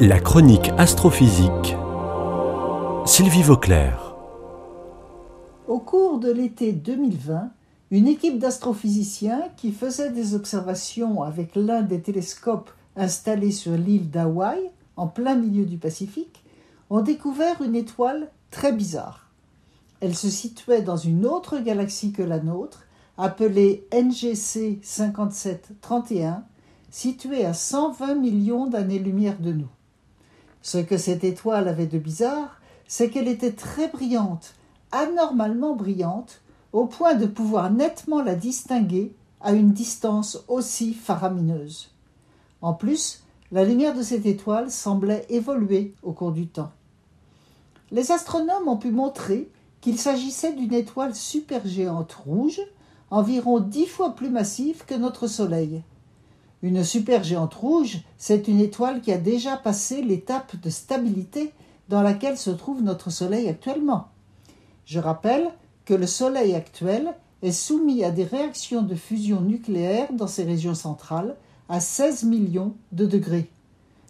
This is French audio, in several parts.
La chronique astrophysique. Sylvie Vauclair. Au cours de l'été 2020, une équipe d'astrophysiciens qui faisait des observations avec l'un des télescopes installés sur l'île d'Hawaï, en plein milieu du Pacifique, ont découvert une étoile très bizarre. Elle se situait dans une autre galaxie que la nôtre, appelée NGC 5731, située à 120 millions d'années-lumière de nous. Ce que cette étoile avait de bizarre, c'est qu'elle était très brillante, anormalement brillante, au point de pouvoir nettement la distinguer à une distance aussi faramineuse. En plus, la lumière de cette étoile semblait évoluer au cours du temps. Les astronomes ont pu montrer qu'il s'agissait d'une étoile supergéante rouge, environ dix fois plus massive que notre Soleil. Une supergéante rouge, c'est une étoile qui a déjà passé l'étape de stabilité dans laquelle se trouve notre Soleil actuellement. Je rappelle que le Soleil actuel est soumis à des réactions de fusion nucléaire dans ses régions centrales à 16 millions de degrés.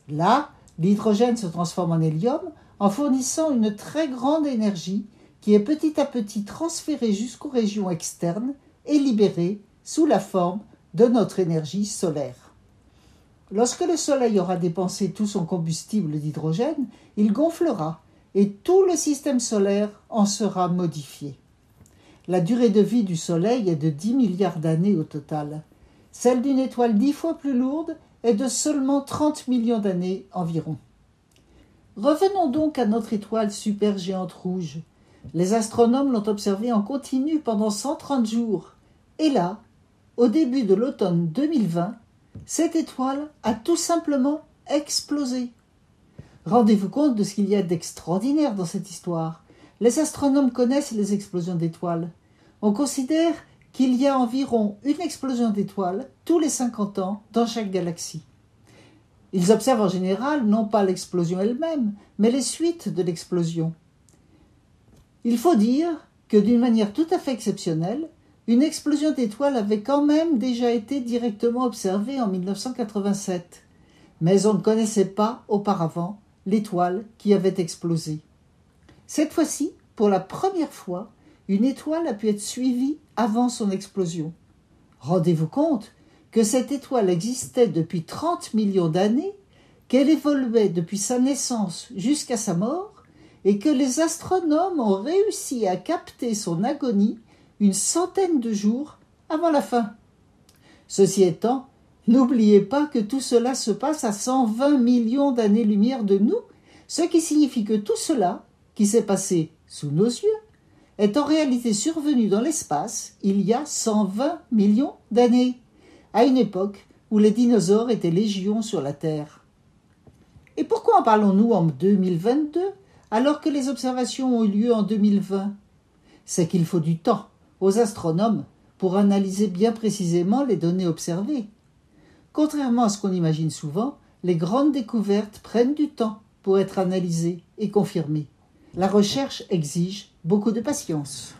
Là, l'hydrogène se transforme en hélium en fournissant une très grande énergie qui est petit à petit transférée jusqu'aux régions externes et libérée sous la forme de notre énergie solaire. Lorsque le Soleil aura dépensé tout son combustible d'hydrogène, il gonflera et tout le système solaire en sera modifié. La durée de vie du Soleil est de 10 milliards d'années au total. Celle d'une étoile dix fois plus lourde est de seulement 30 millions d'années environ. Revenons donc à notre étoile supergéante rouge. Les astronomes l'ont observée en continu pendant 130 jours. Et là, au début de l'automne 2020, cette étoile a tout simplement explosé. Rendez-vous compte de ce qu'il y a d'extraordinaire dans cette histoire. Les astronomes connaissent les explosions d'étoiles. On considère qu'il y a environ une explosion d'étoiles tous les 50 ans dans chaque galaxie. Ils observent en général non pas l'explosion elle-même, mais les suites de l'explosion. Il faut dire que d'une manière tout à fait exceptionnelle, une explosion d'étoiles avait quand même déjà été directement observée en 1987, mais on ne connaissait pas auparavant l'étoile qui avait explosé. Cette fois-ci, pour la première fois, une étoile a pu être suivie avant son explosion. Rendez-vous compte que cette étoile existait depuis 30 millions d'années, qu'elle évoluait depuis sa naissance jusqu'à sa mort, et que les astronomes ont réussi à capter son agonie une centaine de jours avant la fin. Ceci étant, n'oubliez pas que tout cela se passe à 120 millions d'années-lumière de nous, ce qui signifie que tout cela, qui s'est passé sous nos yeux, est en réalité survenu dans l'espace il y a 120 millions d'années, à une époque où les dinosaures étaient légions sur la Terre. Et pourquoi en parlons-nous en 2022 alors que les observations ont eu lieu en 2020 C'est qu'il faut du temps aux astronomes pour analyser bien précisément les données observées. Contrairement à ce qu'on imagine souvent, les grandes découvertes prennent du temps pour être analysées et confirmées. La recherche exige beaucoup de patience.